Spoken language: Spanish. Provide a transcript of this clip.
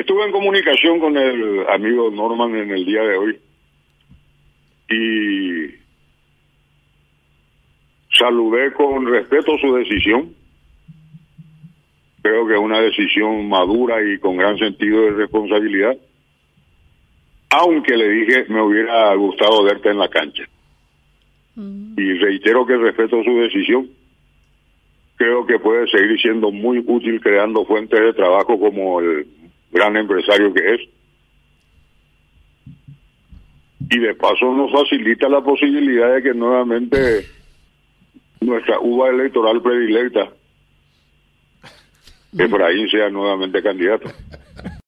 Estuve en comunicación con el amigo Norman en el día de hoy y saludé con respeto su decisión. Creo que es una decisión madura y con gran sentido de responsabilidad. Aunque le dije, me hubiera gustado verte en la cancha. Y reitero que respeto su decisión. Creo que puede seguir siendo muy útil creando fuentes de trabajo como el gran empresario que es. Y de paso nos facilita la posibilidad de que nuevamente nuestra uva electoral predilecta, Efraín sea nuevamente candidato.